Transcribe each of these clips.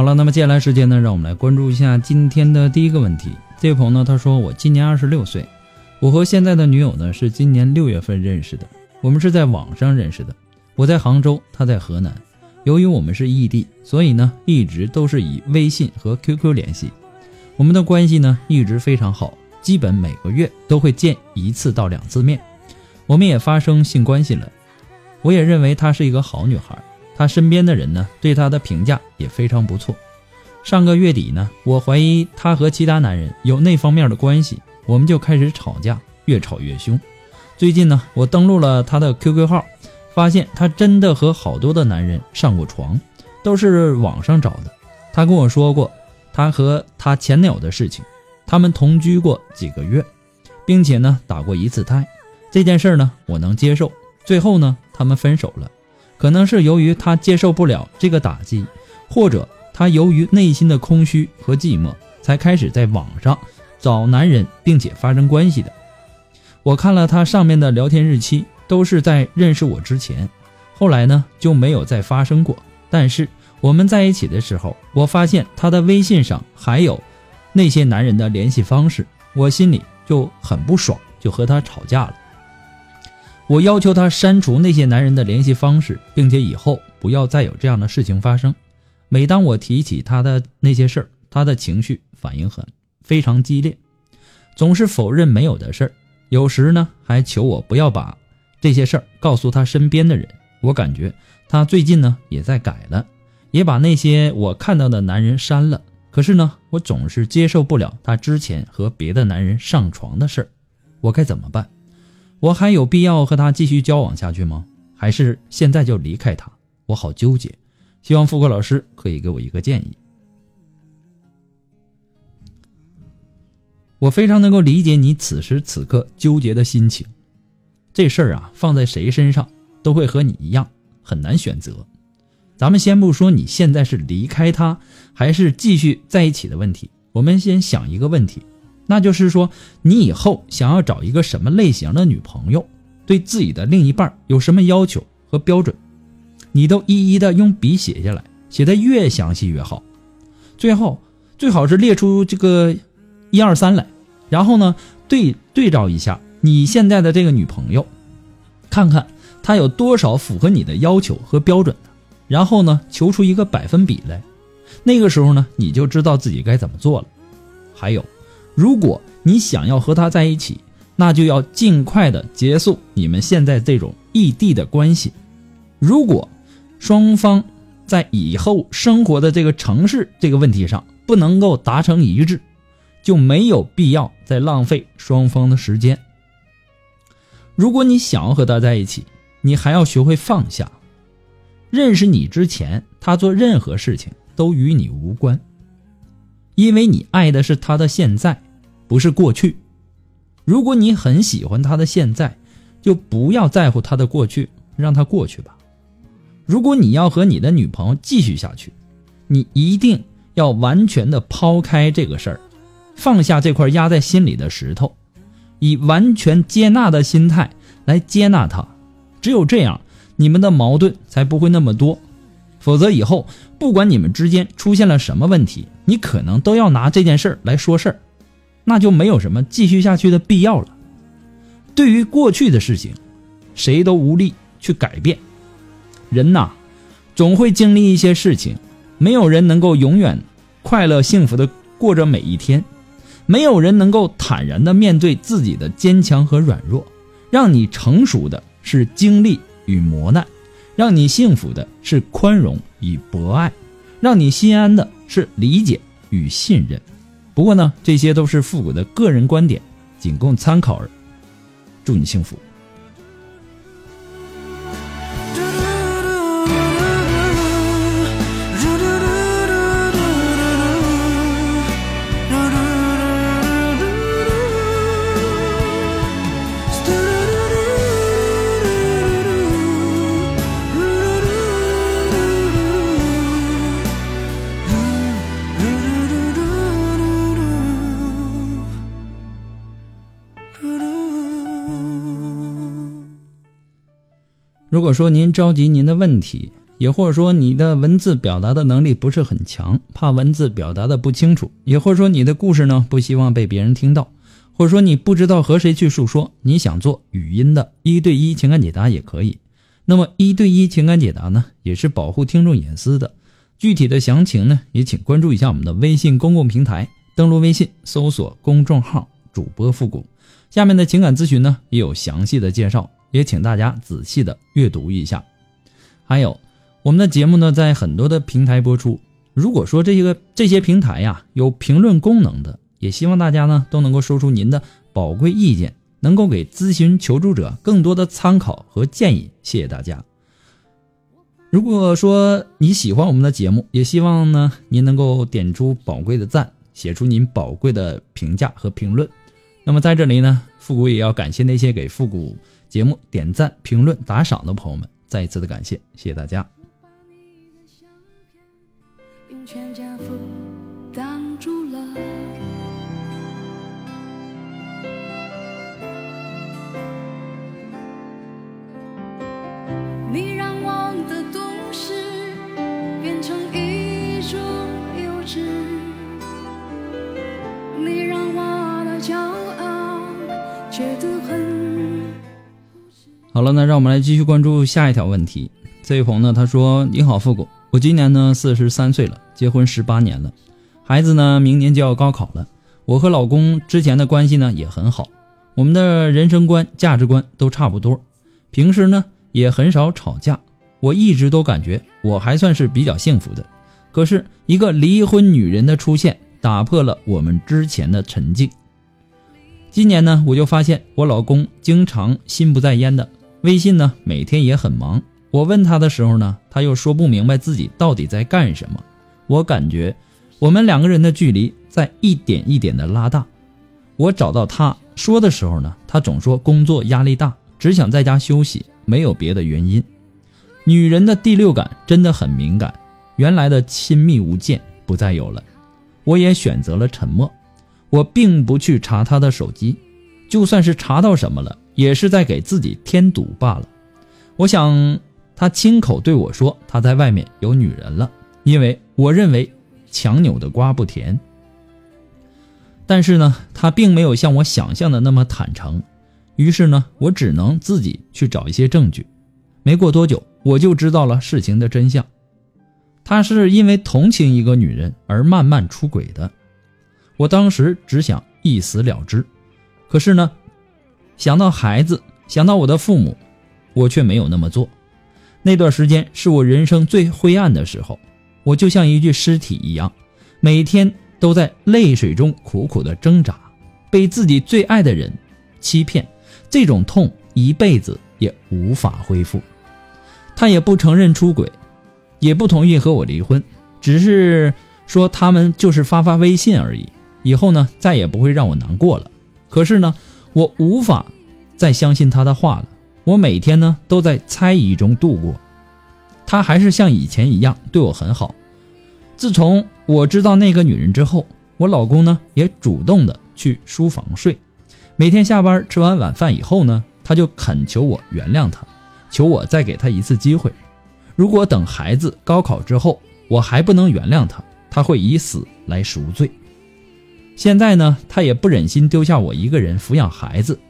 好了，那么接下来时间呢，让我们来关注一下今天的第一个问题。这位朋友呢，他说：“我今年二十六岁，我和现在的女友呢是今年六月份认识的，我们是在网上认识的。我在杭州，她在河南。由于我们是异地，所以呢一直都是以微信和 QQ 联系。我们的关系呢一直非常好，基本每个月都会见一次到两次面。我们也发生性关系了。我也认为她是一个好女孩。”他身边的人呢，对他的评价也非常不错。上个月底呢，我怀疑他和其他男人有那方面的关系，我们就开始吵架，越吵越凶。最近呢，我登录了他的 QQ 号，发现他真的和好多的男人上过床，都是网上找的。他跟我说过他和他前男友的事情，他们同居过几个月，并且呢打过一次胎。这件事呢，我能接受。最后呢，他们分手了。可能是由于他接受不了这个打击，或者他由于内心的空虚和寂寞，才开始在网上找男人，并且发生关系的。我看了他上面的聊天日期，都是在认识我之前，后来呢就没有再发生过。但是我们在一起的时候，我发现他的微信上还有那些男人的联系方式，我心里就很不爽，就和他吵架了。我要求他删除那些男人的联系方式，并且以后不要再有这样的事情发生。每当我提起他的那些事儿，他的情绪反应很非常激烈，总是否认没有的事儿。有时呢，还求我不要把这些事儿告诉他身边的人。我感觉他最近呢也在改了，也把那些我看到的男人删了。可是呢，我总是接受不了他之前和别的男人上床的事儿。我该怎么办？我还有必要和他继续交往下去吗？还是现在就离开他？我好纠结，希望富贵老师可以给我一个建议。我非常能够理解你此时此刻纠结的心情。这事儿啊，放在谁身上都会和你一样很难选择。咱们先不说你现在是离开他还是继续在一起的问题，我们先想一个问题。那就是说，你以后想要找一个什么类型的女朋友，对自己的另一半有什么要求和标准，你都一一的用笔写下来，写的越详细越好。最后最好是列出这个一二三来，然后呢对对照一下你现在的这个女朋友，看看她有多少符合你的要求和标准的，然后呢求出一个百分比来。那个时候呢，你就知道自己该怎么做了。还有。如果你想要和他在一起，那就要尽快的结束你们现在这种异地的关系。如果双方在以后生活的这个城市这个问题上不能够达成一致，就没有必要再浪费双方的时间。如果你想要和他在一起，你还要学会放下。认识你之前，他做任何事情都与你无关，因为你爱的是他的现在，不是过去。如果你很喜欢他的现在，就不要在乎他的过去，让他过去吧。如果你要和你的女朋友继续下去，你一定要完全的抛开这个事儿，放下这块压在心里的石头，以完全接纳的心态来接纳他。只有这样，你们的矛盾才不会那么多。否则以后不管你们之间出现了什么问题，你可能都要拿这件事儿来说事儿，那就没有什么继续下去的必要了。对于过去的事情，谁都无力去改变。人呐，总会经历一些事情，没有人能够永远快乐幸福的过着每一天，没有人能够坦然的面对自己的坚强和软弱。让你成熟的是经历与磨难，让你幸福的是宽容与博爱，让你心安的是理解与信任。不过呢，这些都是复古的个人观点，仅供参考。而祝你幸福。如果说您着急您的问题，也或者说你的文字表达的能力不是很强，怕文字表达的不清楚，也或者说你的故事呢不希望被别人听到，或者说你不知道和谁去诉说，你想做语音的一对一情感解答也可以。那么一对一情感解答呢，也是保护听众隐私的。具体的详情呢，也请关注一下我们的微信公共平台，登录微信搜索公众号主播复古，下面的情感咨询呢也有详细的介绍。也请大家仔细的阅读一下。还有，我们的节目呢，在很多的平台播出。如果说这些个这些平台呀有评论功能的，也希望大家呢都能够说出您的宝贵意见，能够给咨询求助者更多的参考和建议。谢谢大家。如果说你喜欢我们的节目，也希望呢您能够点出宝贵的赞，写出您宝贵的评价和评论。那么在这里呢，复古也要感谢那些给复古。节目点赞、评论、打赏的朋友们，再一次的感谢，谢谢大家。你好了，那让我们来继续关注下一条问题。这位朋友呢，他说：“你好，复古，我今年呢四十三岁了，结婚十八年了，孩子呢明年就要高考了。我和老公之前的关系呢也很好，我们的人生观、价值观都差不多，平时呢也很少吵架。我一直都感觉我还算是比较幸福的。可是，一个离婚女人的出现，打破了我们之前的沉静。今年呢，我就发现我老公经常心不在焉的。”微信呢，每天也很忙。我问他的时候呢，他又说不明白自己到底在干什么。我感觉我们两个人的距离在一点一点的拉大。我找到他说的时候呢，他总说工作压力大，只想在家休息，没有别的原因。女人的第六感真的很敏感，原来的亲密无间不再有了。我也选择了沉默，我并不去查他的手机，就算是查到什么了。也是在给自己添堵罢了。我想他亲口对我说他在外面有女人了，因为我认为强扭的瓜不甜。但是呢，他并没有像我想象的那么坦诚。于是呢，我只能自己去找一些证据。没过多久，我就知道了事情的真相。他是因为同情一个女人而慢慢出轨的。我当时只想一死了之，可是呢。想到孩子，想到我的父母，我却没有那么做。那段时间是我人生最灰暗的时候，我就像一具尸体一样，每天都在泪水中苦苦的挣扎，被自己最爱的人欺骗，这种痛一辈子也无法恢复。他也不承认出轨，也不同意和我离婚，只是说他们就是发发微信而已，以后呢再也不会让我难过了。可是呢，我无法再相信他的话了。我每天呢都在猜疑中度过。他还是像以前一样对我很好。自从我知道那个女人之后，我老公呢也主动的去书房睡。每天下班吃完晚饭以后呢，他就恳求我原谅他，求我再给他一次机会。如果等孩子高考之后我还不能原谅他，他会以死来赎罪。现在呢，他也不忍心丢下我一个人抚养孩子。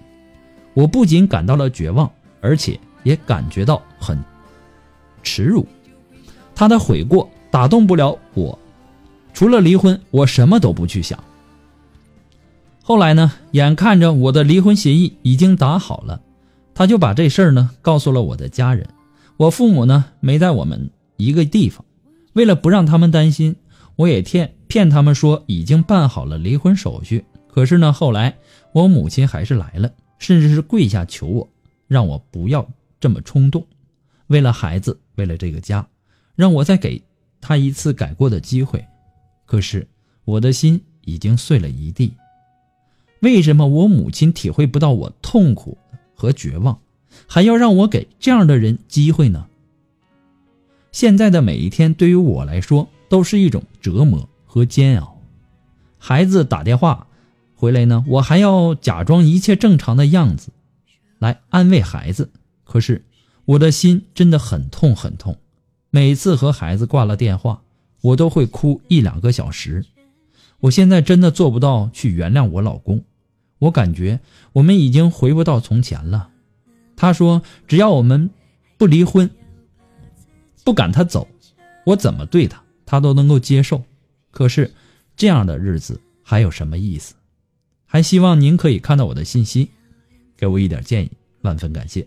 我不仅感到了绝望，而且也感觉到很。耻辱，他的悔过打动不了我，除了离婚，我什么都不去想。后来呢，眼看着我的离婚协议已经打好了，他就把这事儿呢告诉了我的家人。我父母呢没在我们一个地方，为了不让他们担心，我也骗骗他们说已经办好了离婚手续。可是呢，后来我母亲还是来了，甚至是跪下求我，让我不要这么冲动。为了孩子，为了这个家，让我再给他一次改过的机会。可是我的心已经碎了一地。为什么我母亲体会不到我痛苦和绝望，还要让我给这样的人机会呢？现在的每一天对于我来说都是一种折磨和煎熬。孩子打电话回来呢，我还要假装一切正常的样子，来安慰孩子。可是。我的心真的很痛很痛，每次和孩子挂了电话，我都会哭一两个小时。我现在真的做不到去原谅我老公，我感觉我们已经回不到从前了。他说只要我们不离婚，不赶他走，我怎么对他，他都能够接受。可是这样的日子还有什么意思？还希望您可以看到我的信息，给我一点建议，万分感谢。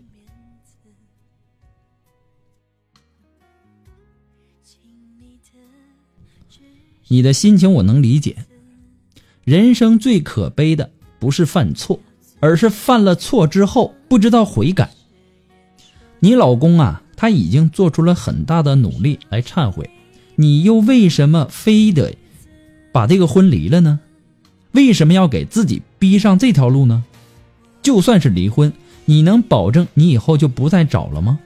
你的心情我能理解。人生最可悲的不是犯错，而是犯了错之后不知道悔改。你老公啊，他已经做出了很大的努力来忏悔，你又为什么非得把这个婚离了呢？为什么要给自己逼上这条路呢？就算是离婚，你能保证你以后就不再找了吗？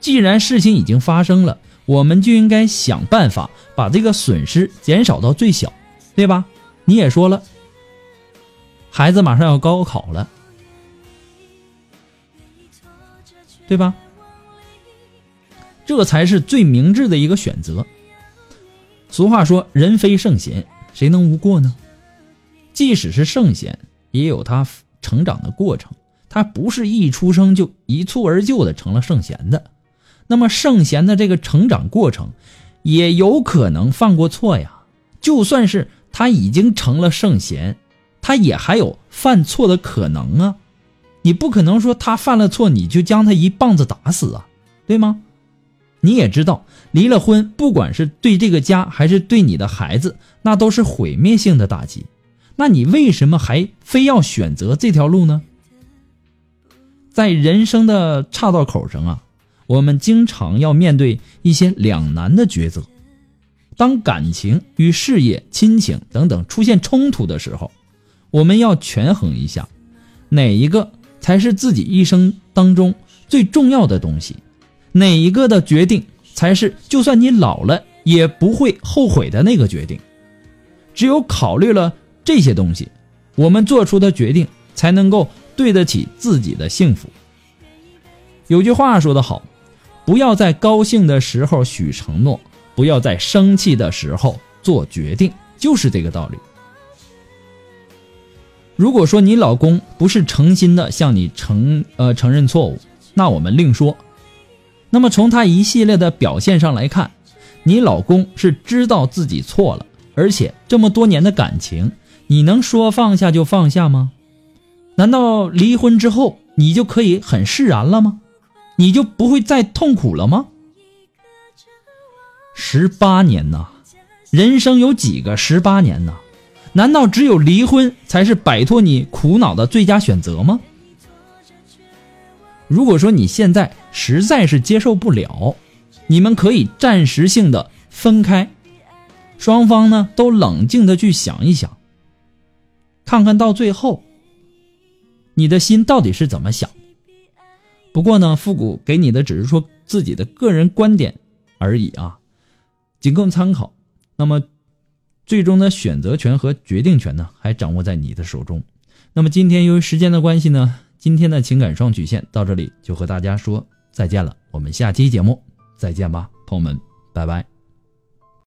既然事情已经发生了。我们就应该想办法把这个损失减少到最小，对吧？你也说了，孩子马上要高考了，对吧？这才是最明智的一个选择。俗话说：“人非圣贤，谁能无过呢？”即使是圣贤，也有他成长的过程，他不是一出生就一蹴而就的成了圣贤的。那么圣贤的这个成长过程，也有可能犯过错呀。就算是他已经成了圣贤，他也还有犯错的可能啊。你不可能说他犯了错你就将他一棒子打死啊，对吗？你也知道，离了婚，不管是对这个家还是对你的孩子，那都是毁灭性的打击。那你为什么还非要选择这条路呢？在人生的岔道口上啊。我们经常要面对一些两难的抉择，当感情与事业、亲情等等出现冲突的时候，我们要权衡一下，哪一个才是自己一生当中最重要的东西，哪一个的决定才是就算你老了也不会后悔的那个决定。只有考虑了这些东西，我们做出的决定才能够对得起自己的幸福。有句话说得好。不要在高兴的时候许承诺，不要在生气的时候做决定，就是这个道理。如果说你老公不是诚心的向你承呃承认错误，那我们另说。那么从他一系列的表现上来看，你老公是知道自己错了，而且这么多年的感情，你能说放下就放下吗？难道离婚之后你就可以很释然了吗？你就不会再痛苦了吗？十八年呐，人生有几个十八年呐？难道只有离婚才是摆脱你苦恼的最佳选择吗？如果说你现在实在是接受不了，你们可以暂时性的分开，双方呢都冷静的去想一想，看看到最后，你的心到底是怎么想。不过呢，复古给你的只是说自己的个人观点而已啊，仅供参考。那么，最终的选择权和决定权呢，还掌握在你的手中。那么今天由于时间的关系呢，今天的情感双曲线到这里就和大家说再见了。我们下期节目再见吧，朋友们，拜拜。